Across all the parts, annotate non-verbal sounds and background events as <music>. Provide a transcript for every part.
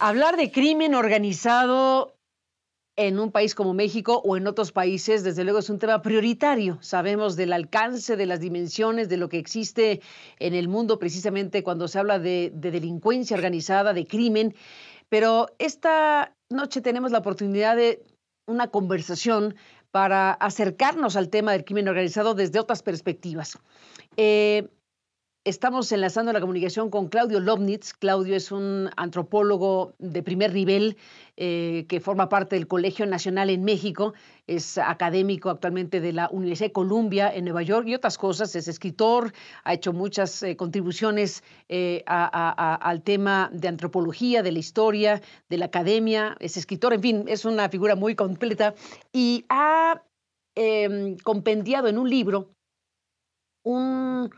Hablar de crimen organizado en un país como México o en otros países, desde luego es un tema prioritario. Sabemos del alcance, de las dimensiones, de lo que existe en el mundo precisamente cuando se habla de, delincuencia organizada, de crimen. Pero esta noche tenemos la oportunidad de una conversación para acercarnos al tema del crimen organizado desde otras perspectivas. Eh, Estamos enlazando la comunicación con Claudio Lobnitz. Claudio es un antropólogo de primer nivel eh, que forma parte del Colegio Nacional en México. Es académico actualmente de la Universidad de Columbia en Nueva York y otras cosas. Es escritor, ha hecho muchas eh, contribuciones eh, al tema de antropología, de la historia, de la academia. Es escritor, en fin, es una figura muy completa y ha em, compendiado en un libro un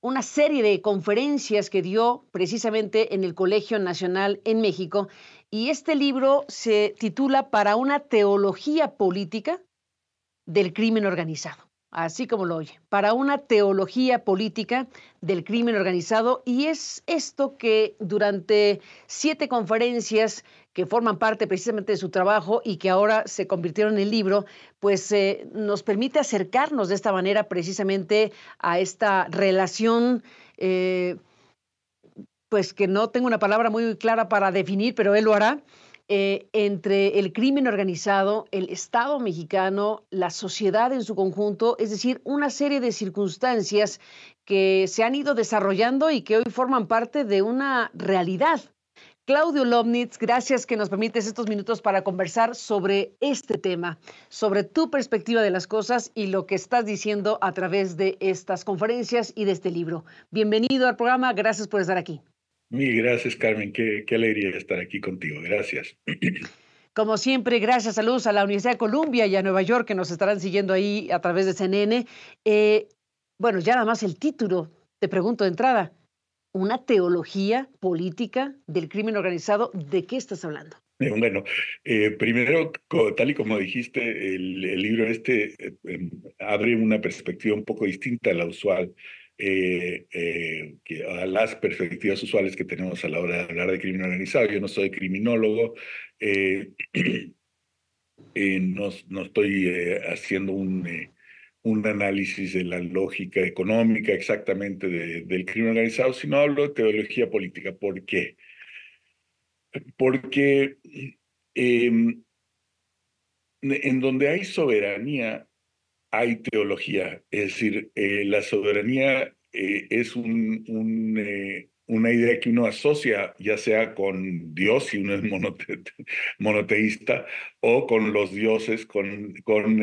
una serie de conferencias que dio precisamente en el Colegio Nacional en México. Y este libro se titula Para una teología política del crimen organizado así como lo oye, para una teología política del crimen organizado. Y es esto que durante siete conferencias que forman parte precisamente de su trabajo y que ahora se convirtieron en el libro, pues eh, nos permite acercarnos de esta manera precisamente a esta relación. Eh, pues que no tengo una palabra muy clara para definir, pero él lo hará, eh, entre el crimen organizado, el Estado mexicano, la sociedad en su conjunto, es decir, una serie de circunstancias que se han ido desarrollando y que hoy forman parte de una realidad. Claudio Lobnitz, gracias que nos permites estos minutos para conversar sobre este tema, sobre tu perspectiva de las cosas y lo que estás diciendo a través de estas conferencias y de este libro. Bienvenido al programa, gracias por estar aquí. Mil gracias, Carmen. Qué, alegría estar aquí contigo. Gracias. <clears throat> Como siempre, gracias, saludos a la Universidad de Columbia y a Nueva York que nos estarán siguiendo ahí a través de CNN. Eh, bueno, ya nada más el título, te pregunto de entrada, ¿una teología política del crimen organizado? ¿De qué estás hablando? Eh, bueno, eh, primero, tal y como dijiste, el, libro este em, abre una perspectiva un poco distinta a la usual eh, eh, a las perspectivas usuales que tenemos a la hora de hablar de crimen organizado. Yo no soy criminólogo, eh, <clears throat> no, no, estoy haciendo un, un análisis de la lógica económica exactamente del crimen organizado, sino hablo de teología política. ¿Por qué? Porque em, en donde hay soberanía, hay teología, es decir, eh, la soberanía eh, es un, eh, una idea que uno asocia ya sea con Dios, si uno es monoteísta, o con los dioses, con, con,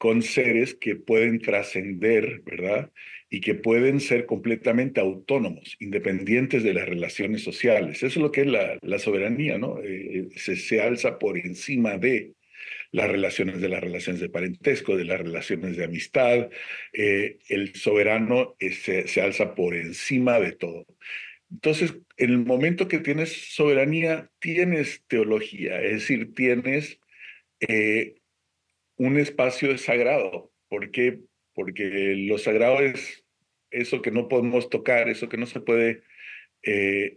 con seres que pueden trascender, ¿verdad? Y que pueden ser completamente autónomos, independientes de las relaciones sociales. Eso es lo que es la, soberanía, ¿no? se, se alza por encima de las relaciones de las relaciones de parentesco, de las relaciones de amistad. Eh, el soberano eh, se, alza por encima de todo. Entonces, en el momento que tienes soberanía, tienes teología, es decir, tienes eh, un espacio sagrado. ¿Por qué? Porque lo sagrado es eso que no podemos tocar, eso que no se puede,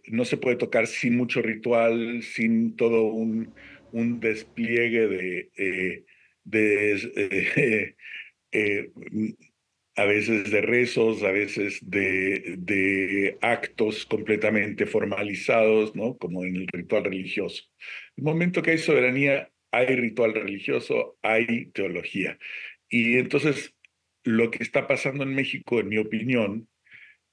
no se puede tocar sin mucho ritual, sin todo un, un despliegue de, eh, de <laughs> eh, a veces de rezos, a veces de, de, actos completamente formalizados, ¿no? como en el ritual religioso. El momento que hay soberanía, hay ritual religioso, hay teología. Y entonces lo que está pasando en México, en mi opinión,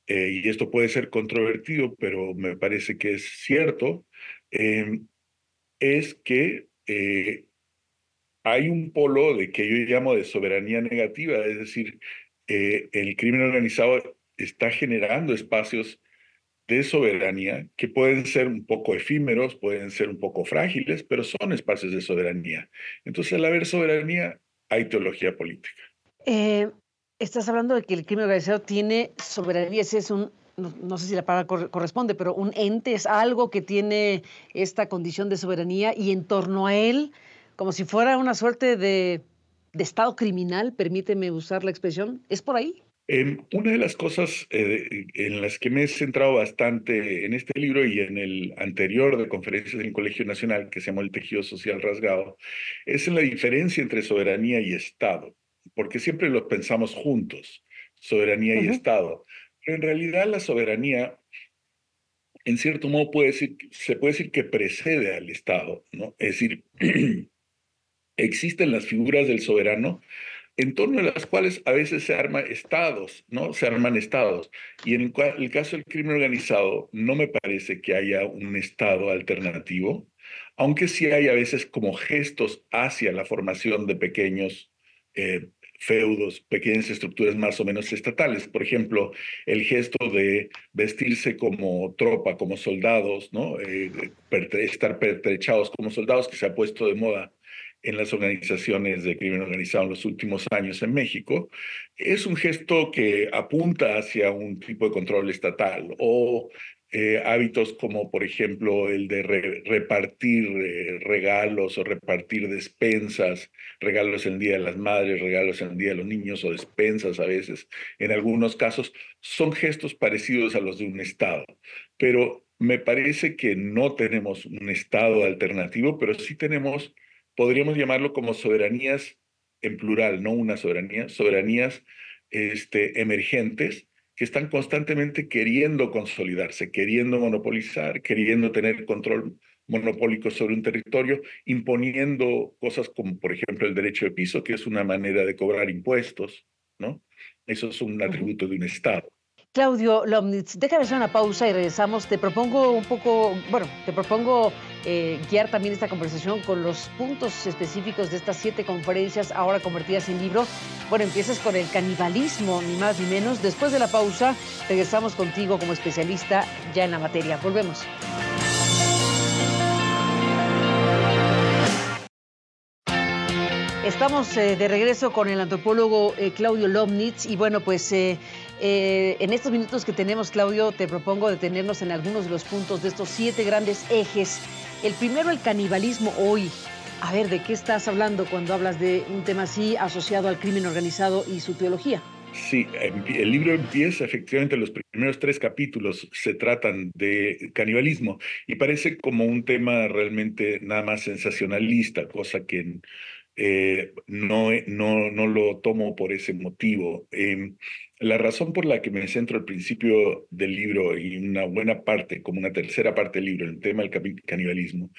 eh, y esto puede ser controvertido, pero me parece que es cierto, es que eh, hay un polo de que yo llamo de soberanía negativa, es decir, eh, el crimen organizado está generando espacios de soberanía que pueden ser un poco efímeros, pueden ser un poco frágiles, pero son espacios de soberanía. Entonces, al haber soberanía, hay teología política. Eh, estás hablando de que el crimen organizado tiene soberanía, ese es un no, sé si la palabra corresponde, pero un ente es algo que tiene esta condición de soberanía y en torno a él, como si fuera una suerte de, Estado criminal, permíteme usar la expresión, ¿es por ahí? Em, una de las cosas eh, en las que me he centrado bastante en este libro y en el anterior de conferencias del Colegio Nacional, que se llamó El tejido social rasgado, es en la diferencia entre soberanía y Estado, porque siempre los pensamos juntos, soberanía y Estado. Pero en realidad la soberanía, en cierto modo, puede decir, se puede decir que precede al Estado, ¿no? Es decir, <clears throat> existen las figuras del soberano, en torno a las cuales a veces se arman estados, ¿no? Se arman estados. Y en el, caso del crimen organizado, no me parece que haya un estado alternativo, aunque sí hay a veces como gestos hacia la formación de pequeños eh, feudos, pequeñas estructuras más o menos estatales. Por ejemplo, el gesto de vestirse como tropa, como soldados, ¿no? Eh, estar pertrechados como soldados que se ha puesto de moda en las organizaciones de crimen organizado en los últimos años en México, es un gesto que apunta hacia un tipo de control estatal o eh, hábitos como, por ejemplo, el de repartir eh, regalos o repartir despensas, regalos en el Día de las Madres, regalos en el Día de los Niños o despensas a veces, en algunos casos, son gestos parecidos a los de un Estado. Pero me parece que no tenemos un Estado alternativo, pero sí tenemos podríamos llamarlo como soberanías en plural, no una soberanía, soberanías este, emergentes que están constantemente queriendo consolidarse, queriendo monopolizar, queriendo tener control monopólico sobre un territorio, imponiendo cosas como, por ejemplo, el derecho de piso, que es una manera de cobrar impuestos, ¿no? Eso es un atributo de un Estado. Claudio Lomnitz, déjame hacer una pausa y regresamos. Te propongo un poco, bueno, te propongo eh, guiar también esta conversación con los puntos específicos de estas siete conferencias ahora convertidas en libro. Bueno, empiezas con el canibalismo, ni más ni menos. Después de la pausa, regresamos contigo como especialista ya en la materia. Volvemos. Estamos eh, de regreso con el antropólogo eh, Claudio Lomnitz y bueno, pues eh, en estos minutos que tenemos, Claudio, te propongo detenernos en algunos de los puntos de estos siete grandes ejes. El primero, el canibalismo hoy. A ver, ¿de qué estás hablando cuando hablas de un tema así asociado al crimen organizado y su teología? Sí, el libro empieza efectivamente, los primeros tres capítulos se tratan de canibalismo y parece como un tema realmente nada más sensacionalista, cosa que eh, no, no, no lo tomo por ese motivo. Em, la razón por la que me centro al principio del libro y una buena parte, como una tercera parte del libro, en el tema del canibalismo,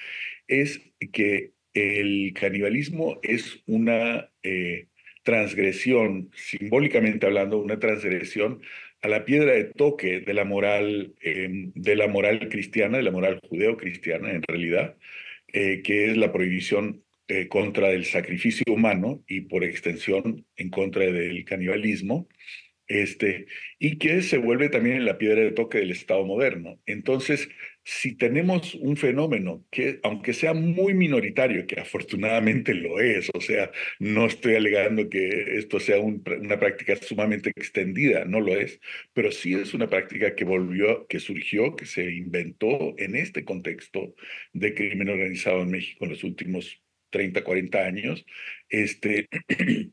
es que el canibalismo es una eh, transgresión, simbólicamente hablando, una transgresión a la piedra de toque de la moral, em, de la moral cristiana, de la moral judeo-cristiana en realidad, eh, que es la prohibición eh, contra el sacrificio humano y por extensión en contra del canibalismo, este, y que se vuelve también en la piedra de toque del Estado moderno. Entonces, si tenemos un fenómeno que, aunque sea muy minoritario, que afortunadamente lo es, o sea, no estoy alegando que esto sea una práctica sumamente extendida, no lo es, pero sí es una práctica que volvió, que surgió, que se inventó en este contexto de crimen organizado en México en los últimos 30, 40 años, este, <clears throat>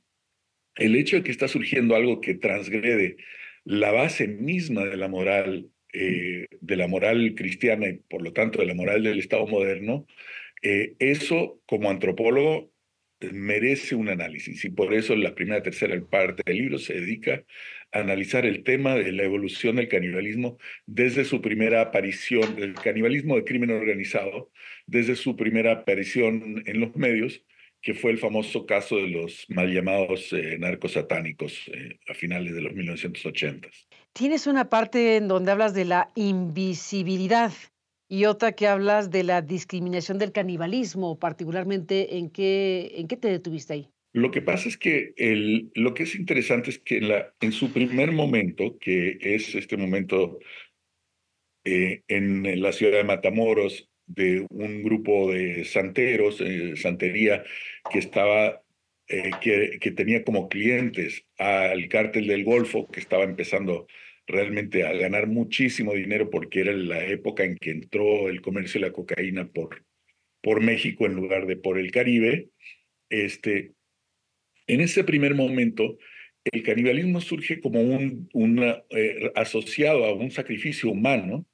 el hecho de que está surgiendo algo que transgrede la base misma de la moral, eh, de la moral cristiana y por lo tanto de la moral del Estado moderno, eh, eso como antropólogo merece un análisis. Y por eso la primera tercera parte del libro se dedica analizar el tema de la evolución del canibalismo desde su primera aparición, el canibalismo de crimen organizado, desde su primera aparición en los medios que fue el famoso caso de los mal llamados eh, narcos satánicos eh, a finales de los 1980. Tienes una parte en donde hablas de la invisibilidad y otra que hablas de la discriminación del canibalismo, particularmente en qué, en qué te detuviste ahí. Lo que pasa es que el, lo que es interesante es que en, la, en su primer momento, que es este momento eh, en la ciudad de Matamoros, de un grupo de santeros, eh, santería, que estaba, eh, que, que, tenía como clientes al cártel del Golfo, que estaba empezando realmente a ganar muchísimo dinero porque era la época en que entró el comercio de la cocaína por, por México en lugar de por el Caribe. Este, en ese primer momento, el canibalismo surge como un una, asociado a un sacrificio humano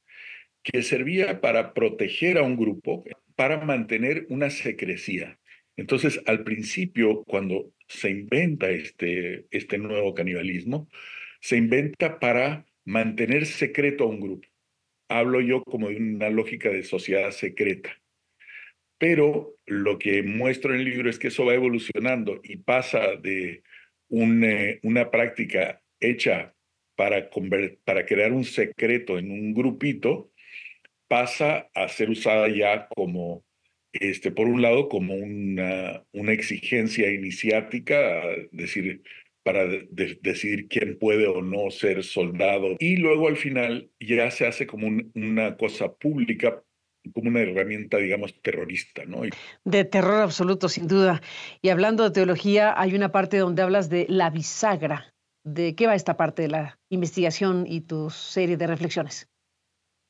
que servía para proteger a un grupo, para mantener una secrecía. Entonces, al principio, cuando se inventa este, este nuevo canibalismo, se inventa para mantener secreto a un grupo. Hablo yo como de una lógica de sociedad secreta. Pero lo que muestro en el libro es que eso va evolucionando y pasa de una práctica hecha para, para crear un secreto en un grupito, pasa a ser usada ya como, este, por un lado, como una, exigencia iniciática, decir, para decidir quién puede o no ser soldado. Y luego al final ya se hace como una cosa pública como una herramienta, digamos, terrorista, ¿no? De terror absoluto, sin duda. Y hablando de teología, hay una parte donde hablas de la bisagra. ¿De qué va esta parte de la investigación y tu serie de reflexiones?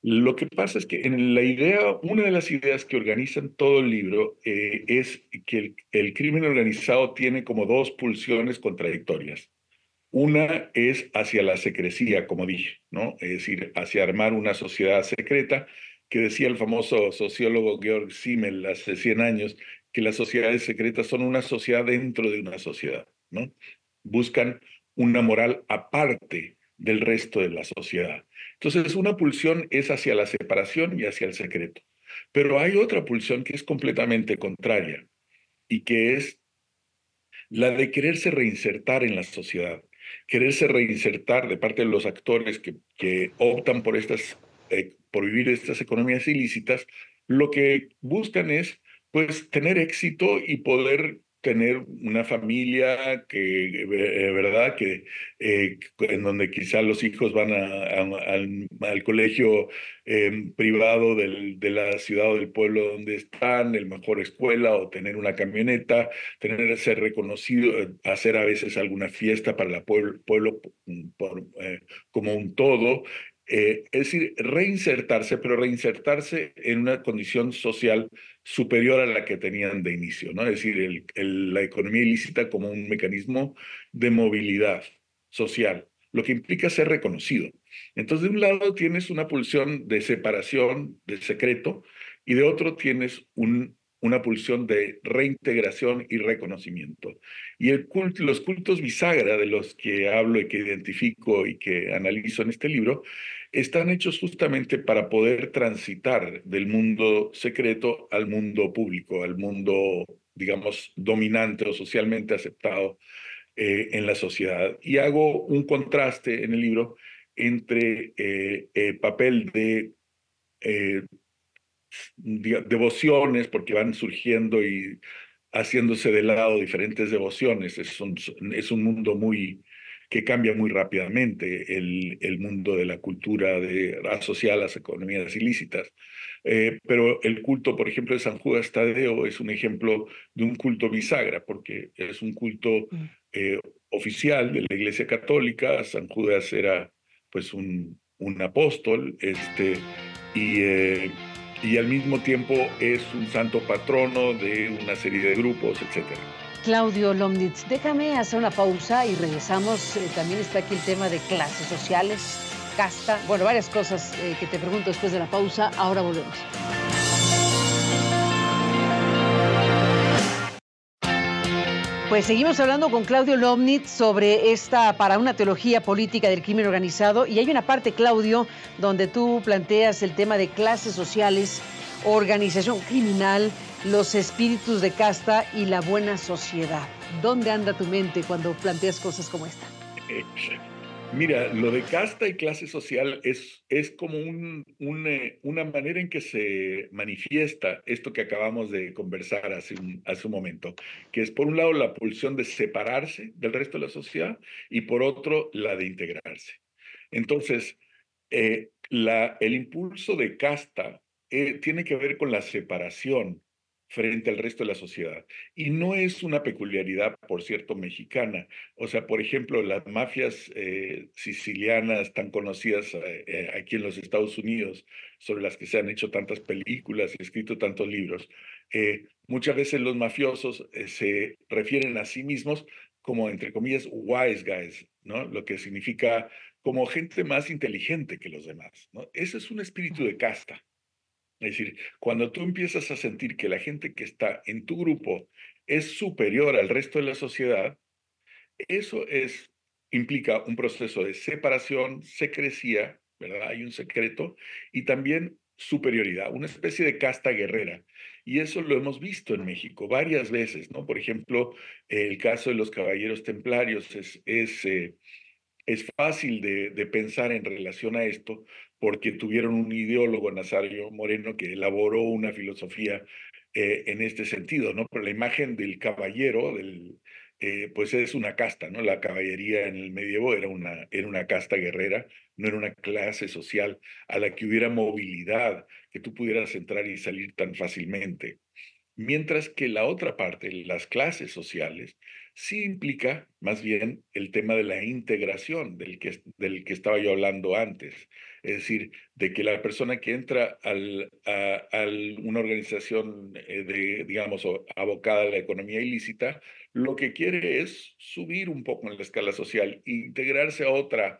Lo que pasa es que en la idea, una de las ideas que organizan todo el libro eh, es que el, el, crimen organizado tiene como dos pulsiones contradictorias. Una es hacia la secrecía, como dije, ¿no? Es decir, hacia armar una sociedad secreta, que decía el famoso sociólogo Georg Simmel hace 100 años, que las sociedades secretas son una sociedad dentro de una sociedad, ¿no? Buscan una moral aparte del resto de la sociedad. Entonces, una pulsión es hacia la separación y hacia el secreto. Pero hay otra pulsión que es completamente contraria y que es la de quererse reinsertar en la sociedad, quererse reinsertar de parte de los actores que, que optan por, estas, eh, por vivir estas economías ilícitas, lo que buscan es pues tener éxito y poder tener una familia que, eh, ¿verdad? Que, eh, en donde quizá los hijos van al, colegio em, privado de la ciudad o del pueblo donde están, el mejor escuela o tener una camioneta, tener ser reconocido, eh, hacer a veces alguna fiesta para el pueblo, como un todo, es decir, reinsertarse, pero reinsertarse en una condición social superior a la que tenían de inicio, ¿no? Es decir, la economía ilícita como un mecanismo de movilidad social, lo que implica ser reconocido. Entonces, de un lado tienes una pulsión de separación, de secreto, y de otro tienes un, una pulsión de reintegración y reconocimiento. Y el los cultos bisagra de los que hablo y que identifico y que analizo en este libro están hechos justamente para poder transitar del mundo secreto al mundo público, al mundo, digamos, dominante o socialmente aceptado eh, en la sociedad. Y hago un contraste en el libro entre eh, el papel de eh, devociones, porque van surgiendo y haciéndose de lado diferentes devociones. Es un, es un mundo muy que cambia muy rápidamente el, el mundo de la cultura de, asociada a las economías ilícitas. Eh, pero el culto, por ejemplo, de San Judas Tadeo es un ejemplo de un culto bisagra, porque es un culto mm. eh, oficial de la Iglesia Católica. San Judas era pues un, un apóstol este, y, eh, y al mismo tiempo es un santo patrono de una serie de grupos, etcétera. Claudio Lomnitz. Déjame hacer una pausa y regresamos. Eh, también está aquí el tema de clases sociales, casta, bueno, varias cosas eh, que te pregunto después de la pausa. Ahora volvemos. Pues seguimos hablando con Claudio Lomnitz sobre esta para una teología política del crimen organizado y hay una parte, Claudio, donde tú planteas el tema de clases sociales, organización criminal, los espíritus de casta y la buena sociedad. ¿Dónde anda tu mente cuando planteas cosas como esta? <laughs> Mira, lo de casta y clase social es, es como un, una manera en que se manifiesta esto que acabamos de conversar hace un, momento, que es por un lado la pulsión de separarse del resto de la sociedad y por otro la de integrarse. Entonces, eh, el impulso de casta eh, tiene que ver con la separación frente al resto de la sociedad. Y no es una peculiaridad, por cierto, mexicana. O sea, por ejemplo, las mafias eh, sicilianas tan conocidas eh, eh, aquí en los Estados Unidos, sobre las que se han hecho tantas películas y escrito tantos libros, muchas veces los mafiosos se refieren a sí mismos como, entre comillas, wise guys, ¿no? Lo que significa como gente más inteligente que los demás, ¿no? Ese es un espíritu de casta. Es decir, cuando tú empiezas a sentir que la gente que está en tu grupo es superior al resto de la sociedad, eso es, implica un proceso de separación, secrecía, ¿verdad? Hay un secreto y también superioridad, una especie de casta guerrera. Y eso lo hemos visto en México varias veces, ¿no? Por ejemplo, el caso de los caballeros templarios es, es, eh, fácil de, pensar en relación a esto porque tuvieron un ideólogo, Nazario Moreno, que elaboró una filosofía eh, en este sentido, ¿no? Pero la imagen del caballero, del, eh, pues es una casta, ¿no? La caballería en el medievo era una, era una casta guerrera, no era una clase social a la que hubiera movilidad, que tú pudieras entrar y salir tan fácilmente. Mientras que la otra parte, las clases sociales, sí implica más bien el tema de la integración del que, del que estaba yo hablando antes. Es decir, de que la persona que entra al, a, una organización eh, de, digamos, abocada a la economía ilícita, lo que quiere es subir un poco en la escala social, integrarse a otra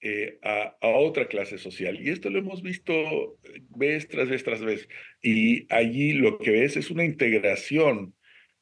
eh, a, a, otra clase social. Y esto lo hemos visto vez tras vez tras vez. Y allí lo que ves es una integración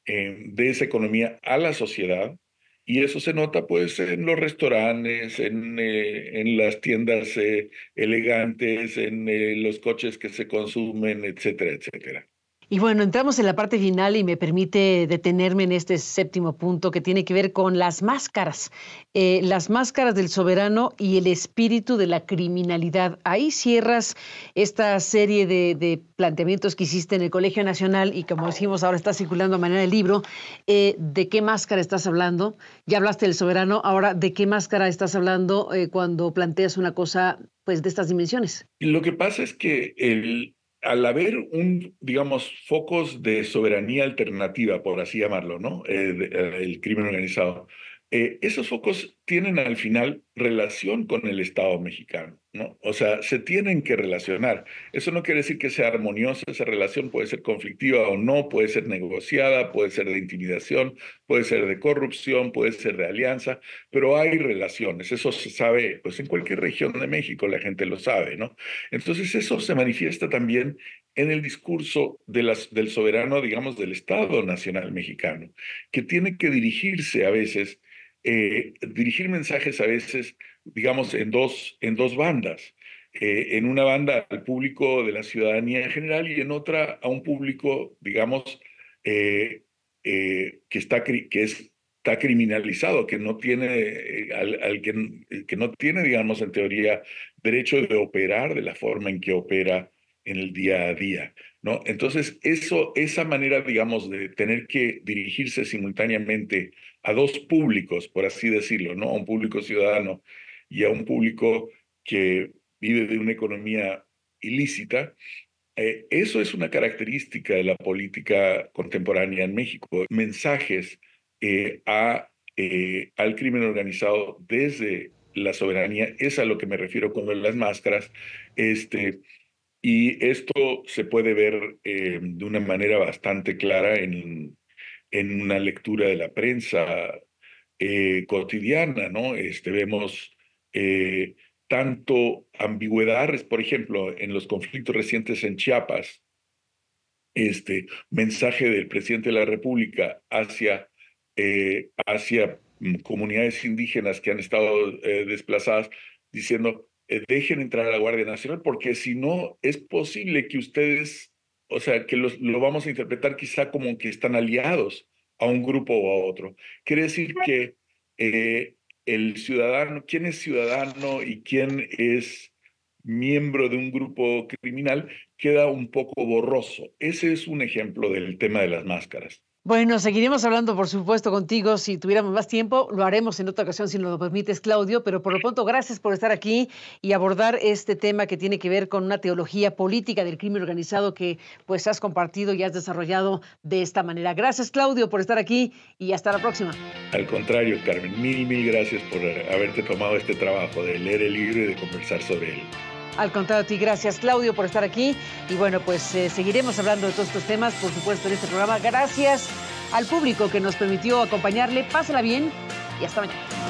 eh, de esa economía a la sociedad. Y eso se nota pues en los restaurantes, en, eh, en las tiendas eh, elegantes, en eh, los coches que se consumen, etcétera, etcétera. Y bueno, entramos en la parte final y me permite detenerme en este séptimo punto que tiene que ver con las máscaras, eh, las máscaras del soberano y el espíritu de la criminalidad. Ahí cierras esta serie de, planteamientos que hiciste en el Colegio Nacional y como decimos ahora está circulando a manera de libro. Eh, ¿De qué máscara estás hablando? Ya hablaste del soberano, ahora ¿de qué máscara estás hablando eh, cuando planteas una cosa pues de estas dimensiones? Lo que pasa es que el al haber un, digamos, focos de soberanía alternativa, por así llamarlo, ¿no? Eh, el crimen organizado, eh, esos focos tienen al final relación con el Estado mexicano, O sea, se tienen que relacionar. Eso no quiere decir que sea armoniosa esa relación, puede ser conflictiva o no, puede ser negociada, puede ser de intimidación, puede ser de corrupción, puede ser de alianza, pero hay relaciones. Eso se sabe, pues en cualquier región de México la gente lo sabe, ¿no? Entonces eso se manifiesta también en el discurso del soberano, digamos, del Estado Nacional Mexicano, que tiene que dirigirse a veces eh, dirigir mensajes a veces, digamos, en dos, en dos bandas. Eh, en una banda al público de la ciudadanía en general y en otra a un público, digamos, eh, que, está, que está criminalizado, que no tiene, al, al que, que no tiene, digamos, en teoría, derecho de operar de la forma en que opera en el día a día, ¿no? Entonces, esa manera, digamos, de tener que dirigirse simultáneamente a dos públicos, por así decirlo, ¿no? A un público ciudadano y a un público que vive de una economía ilícita, eh, eso es una característica de la política contemporánea en México. Mensajes eh, eh, al crimen organizado desde la soberanía, es a lo que me refiero con las máscaras, este, y esto se puede ver eh, de una manera bastante clara en, en una lectura de la prensa eh, cotidiana, ¿no? Este, vemos eh, tanto ambigüedades, por ejemplo, en los conflictos recientes en Chiapas, este mensaje del presidente de la República hacia, hacia mm, comunidades indígenas que han estado desplazadas, diciendo, eh, dejen entrar a la Guardia Nacional, porque si no, es posible que ustedes, o sea, que los, lo vamos a interpretar quizá como que están aliados a un grupo o a otro. Quiere decir que eh, el ciudadano, quién es ciudadano y quién es miembro de un grupo criminal, queda un poco borroso. Ese es un ejemplo del tema de las máscaras. Bueno, seguiremos hablando, por supuesto, contigo. Si tuviéramos más tiempo, lo haremos en otra ocasión, si nos lo permites, Claudio. Pero por lo pronto, gracias por estar aquí y abordar este tema que tiene que ver con una teología política del crimen organizado que pues has compartido y has desarrollado de esta manera. Gracias, Claudio, por estar aquí y hasta la próxima. Al contrario, Carmen, mil, mil gracias por haberte tomado este trabajo de leer el libro y de conversar sobre él. Al contrario a ti, gracias Claudio por estar aquí. Y bueno, pues eh, seguiremos hablando de todos estos temas, por supuesto, en este programa. Gracias al público que nos permitió acompañarle. Pásala bien y hasta mañana.